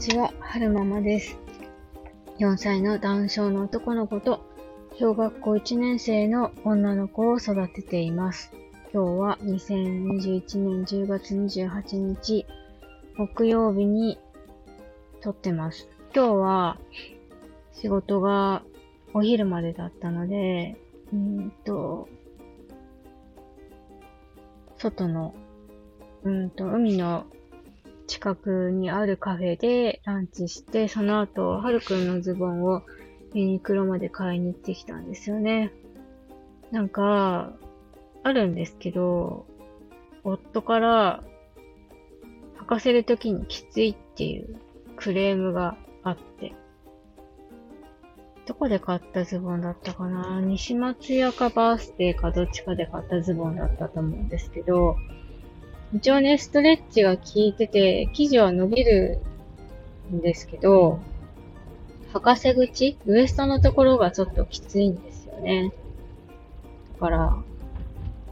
ちは、はるままです。4歳のダウン症の男の子と、小学校1年生の女の子を育てています。今日は2021年10月28日、木曜日に撮ってます。今日は仕事がお昼までだったので、うんと、外の、うんと、海の近くにあるカフェでランチして、その後、はるくんのズボンをユニクロまで買いに行ってきたんですよね。なんか、あるんですけど、夫から履かせるときにきついっていうクレームがあって、どこで買ったズボンだったかな？西松屋かバースデーかどっちかで買ったズボンだったと思うんですけど、一応ね、ストレッチが効いてて、生地は伸びるんですけど、履かせ口ウエストのところがちょっときついんですよね。だから、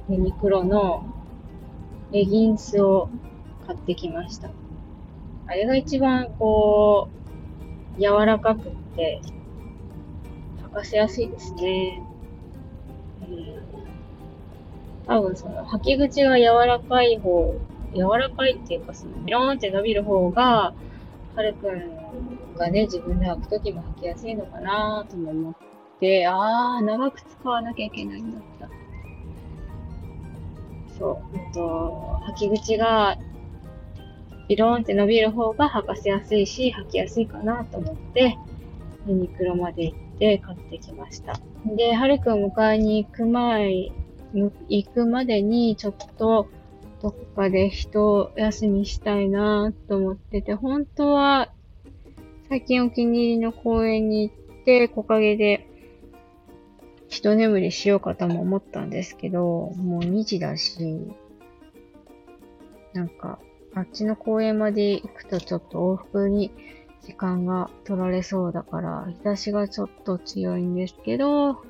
ユニクロのレギンスを買ってきました。あれが一番こう、柔らかくって、履かせやすいですね。うん多分その履き口が柔らかい方、柔らかいっていうかそのビローンって伸びる方が、はるくんがね、自分で履くときも履きやすいのかなとも思って、あー、長く使わなきゃいけないんだった。そう、えっと、履き口がビローンって伸びる方が履かせやすいし、履きやすいかなと思って、ユニクロまで行って買ってきました。で、はるくん迎えに行く前、行くまでにちょっとどっかで一休みしたいなと思ってて、本当は最近お気に入りの公園に行って木陰で一眠りしようかとも思ったんですけど、もう2時だし、なんかあっちの公園まで行くとちょっと往復に時間が取られそうだから、日差しがちょっと強いんですけど、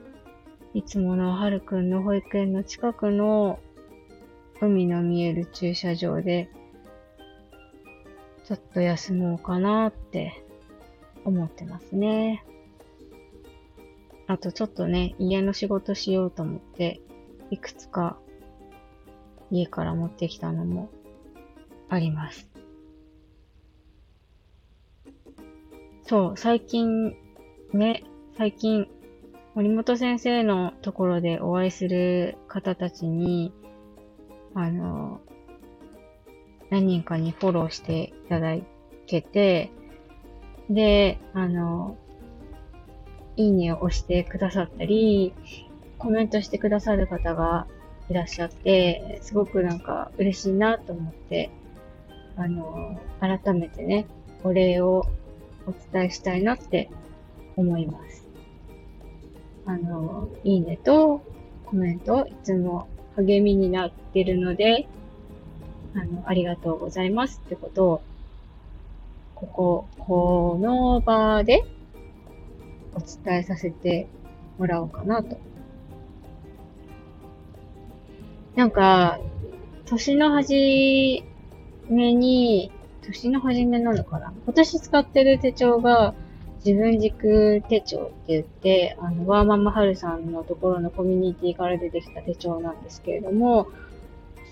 いつものはるくんの保育園の近くの海の見える駐車場で、ちょっと休もうかなって思ってますね。あとちょっとね、家の仕事しようと思って、いくつか家から持ってきたのもあります。そう、最近、ね、最近、森本先生のところでお会いする方たちに、あの、何人かにフォローしていただけて、で、あの、いいねを押してくださったり、コメントしてくださる方がいらっしゃって、すごくなんか嬉しいなと思って、あの、改めてね、お礼をお伝えしたいなって思います。あの、いいねとコメントいつも励みになってるので、あの、ありがとうございますってことを、ここ、この場でお伝えさせてもらおうかなと。なんか、年の初めに、年の初めなのかな？今年使ってる手帳が、自分軸手帳って言って、あの、ワーマンマハルさんのところのコミュニティから出てきた手帳なんですけれども、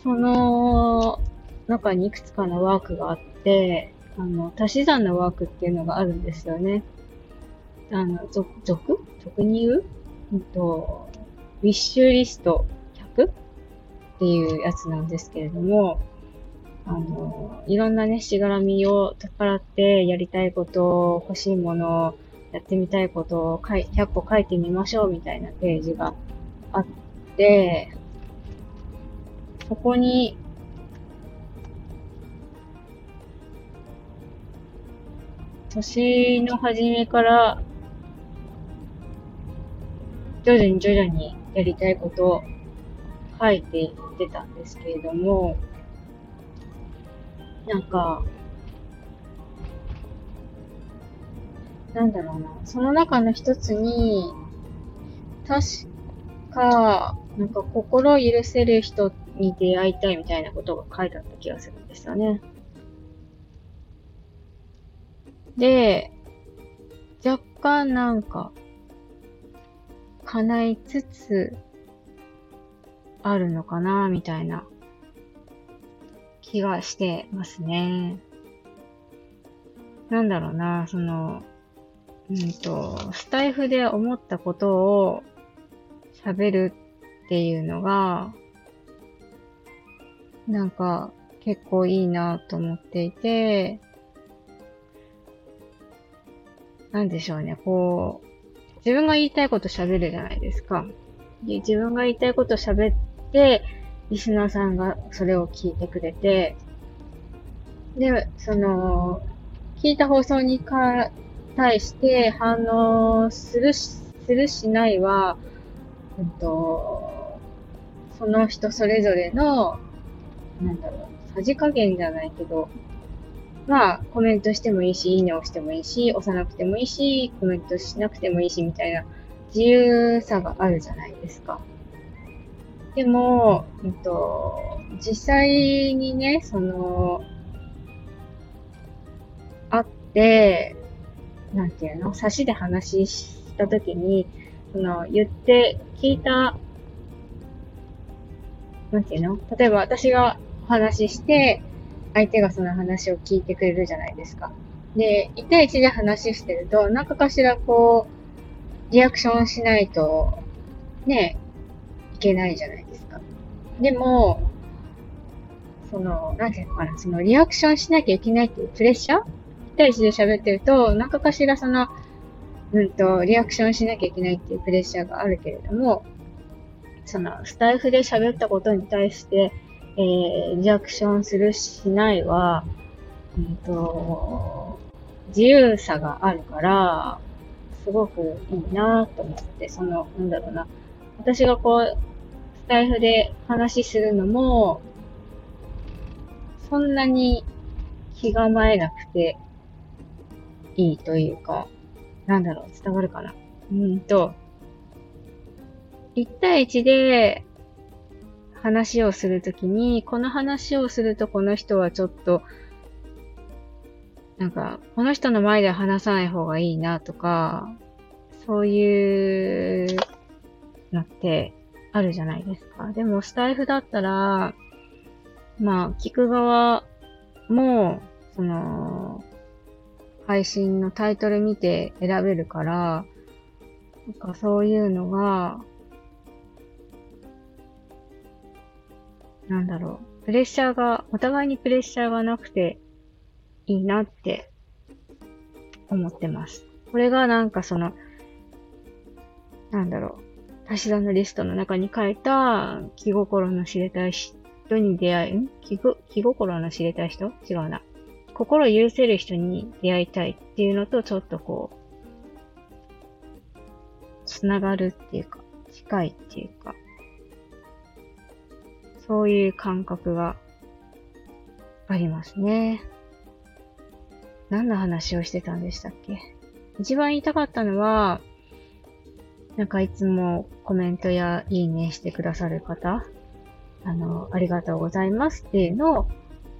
その中にいくつかのワークがあって、あの、足し算のワークっていうのがあるんですよね。あの、俗、俗？俗に言う？うんと、ウィッシュリスト100っていうやつなんですけれども、あの、いろんなね、しがらみを取っ払って、やりたいこと、欲しいもの、やってみたいことを書い100個書いてみましょうみたいなページがあって、そこに、年の初めから、徐々に徐々にやりたいことを書いていってたんですけれども、なんか、なんだろうな、その中の一つに、確か、なんか心許せる人に出会いたいみたいなことが書いてあった気がするんですよね。で、若干なんか、叶いつつあるのかな、みたいな気がしてますね。なんだろうな、その、うんと、スタイフで思ったことを喋るっていうのが、なんか結構いいなと思っていて、なんでしょうね、こう、自分が言いたいこと喋るじゃないですか。で自分が言いたいこと喋って、リスナーさんがそれを聞いてくれて、で、その、聞いた放送にか対して反応するし、するしないは、うんと、その人それぞれの、なんだろう、さじ加減じゃないけど、まあ、コメントしてもいいし、いいねをしてもいいし、押さなくてもいいし、コメントしなくてもいいし、みたいな自由さがあるじゃないですか。でも、えっと、実際にね、その、会って、なんていうの、差しで話したときに、その、言って、聞いた、なんていうの例えば私がお話しして、相手がその話を聞いてくれるじゃないですか。で、1対1で話してると、なんかかしらこう、リアクションしないと、ね、いけないじゃないで。も、その、なんていうのかな、そのリアクションしなきゃいけないっていうプレッシャー？一対1で喋ってると、なんかかしらその、うんと、リアクションしなきゃいけないっていうプレッシャーがあるけれども、その、スタイフで喋ったことに対して、えー、リアクションするしないは、うんと、自由さがあるから、すごくいいなと思って、その、なんだろうな。私がこう、スタイフで話するのも、そんなに気構えなくていいというか、なんだろう、伝わるかな。うんと、1対1で話をするときに、この話をするとこの人はちょっと、なんか、この人の前で話さない方がいいなとか、そういうのってあるじゃないですか。でも、スタイフだったら、まあ、聞く側も、その、配信のタイトル見て選べるから、なんかそういうのが、なんだろう、プレッシャーが、お互いにプレッシャーがなくていいなって思ってます。これがなんかその、なんだろう、足し算のリストの中に書いた気心の知れたい人に出会い、ん？気気心の知れたい人？違うな。心許せる人に出会いたいっていうのとちょっとこう、つながるっていうか、近いっていうか、そういう感覚がありますね。何の話をしてたんでしたっけ？一番言いたかったのは、なんかいつもコメントやいいねしてくださる方、あの、ありがとうございますっていうのを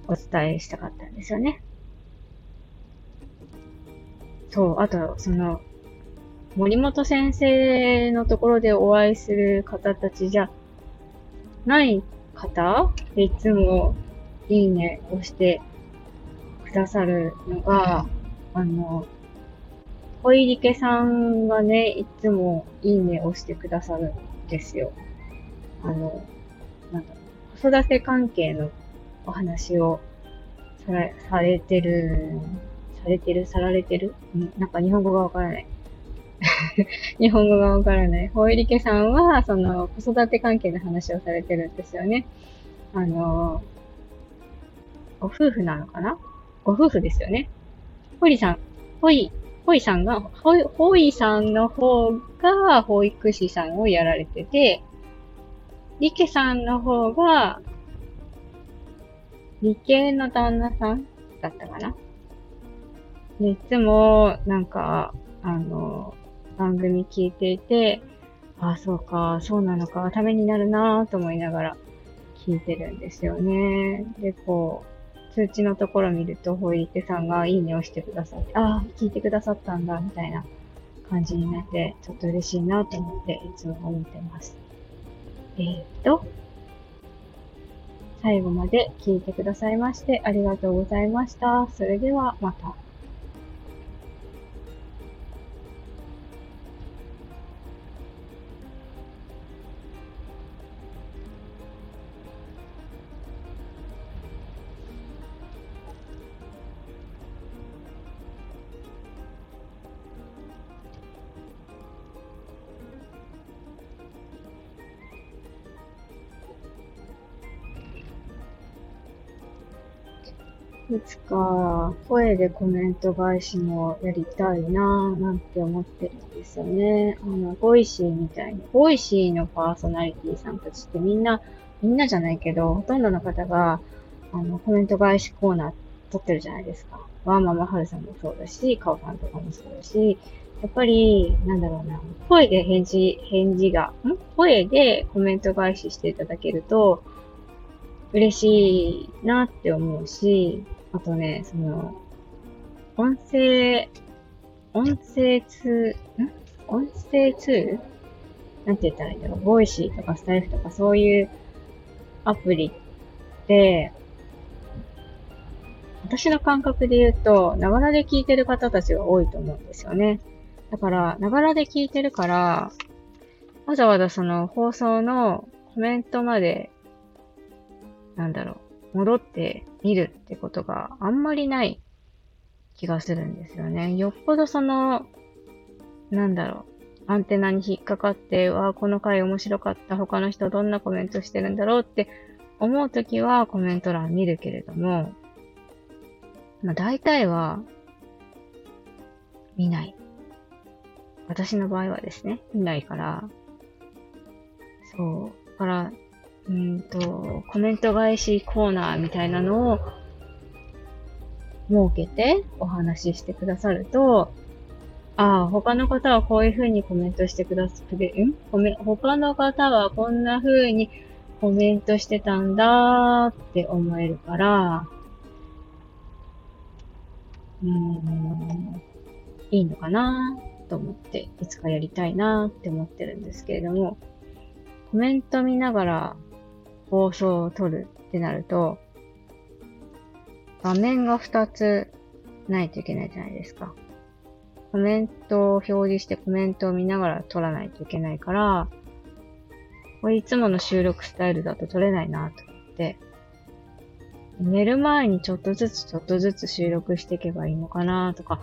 お伝えしたかったんですよね。そう、あと、その、森本先生のところでお会いする方たちじゃない方でいつもいいねをしてくださるのが、あの、小入家さんがね、いつもいいねをしてくださるんですよ。あの、なんだ子育て関係のお話をされされてるされてるさられてる？なんか日本語がわからない。日本語がわからない。ほいりけさんは、その、子育て関係の話をされてるんですよね。あの、ご夫婦なのかな？ご夫婦ですよね。ほいさん、ほいさんが、ほい、ほいさんの方が保育士さんをやられてて、りけさんの方が、理系の旦那さんだったかな？で、いつも、なんか、あの、番組聞いていて、ああ、そうか、そうなのか、ためになるなぁと思いながら聞いてるんですよね。で、こう、通知のところ見ると、ほいてさんがいいねをしてくださって、ああ、聞いてくださったんだ、みたいな感じになって、ちょっと嬉しいなと思って、いつも思ってます。えー、っと、最後まで聞いてくださいましてありがとうございました。それではまた。いつか声でコメント返しもやりたいなぁなんて思ってるんですよね。あの、ボイシーみたいに、ボイシーのパーソナリティさんたちってみんな、みんなじゃないけど、ほとんどの方が、あの、コメント返しコーナー撮ってるじゃないですか。ワーママハルさんもそうだし、カオさんとかもそうだし、やっぱり、なんだろうな、声で返事、返事が、ん？声でコメント返ししていただけると、嬉しいなって思うし、あとね、その、音声、音声ツー、ん？音声ツール？なんて言ったらいいんだろう？ボイシーとかスタイフとかそういうアプリって、私の感覚で言うと、ながらで聞いてる方たちが多いと思うんですよね。だから、ながらで聞いてるから、わざわざその放送のコメントまで、なんだろう、戻って見るってことがあんまりない気がするんですよね。よっぽどその、なんだろう、アンテナに引っかかって、わあ、この回面白かった、他の人どんなコメントしてるんだろうって思うときはコメント欄見るけれども、まあ大体は見ない。私の場合はですね、見ないから、そう。だから、うんと、コメント返しコーナーみたいなのを設けてお話ししてくださると、ああ、他の方はこういう風にコメントしてくださる、ん？コメ他の方はこんな風にコメントしてたんだって思えるから、うーん、いいのかなと思って、いつかやりたいなって思ってるんですけれども、コメント見ながら放送を撮るってなると、画面が2つないといけないじゃないですか。コメントを表示してコメントを見ながら撮らないといけないから、これいつもの収録スタイルだと撮れないなと思って、寝る前にちょっとずつちょっとずつ収録していけばいいのかなとか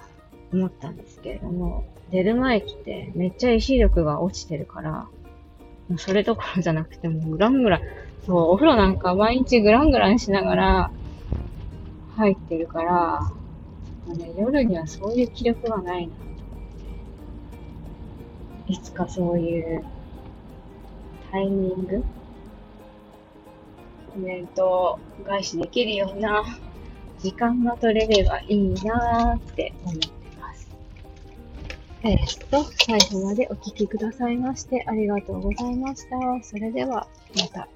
思ったんですけれども、寝る前ってめっちゃ意志力が落ちてるから、もうそれどころじゃなくてもうランぐらそう、お風呂なんか毎日グラングランしながら入ってるから、ね、夜にはそういう気力がないな。いつかそういうタイミング？コメント返しできるような時間が取れればいいなーって思ってます。えー、っと、最後までお聴きくださいましてありがとうございました。それでは、また。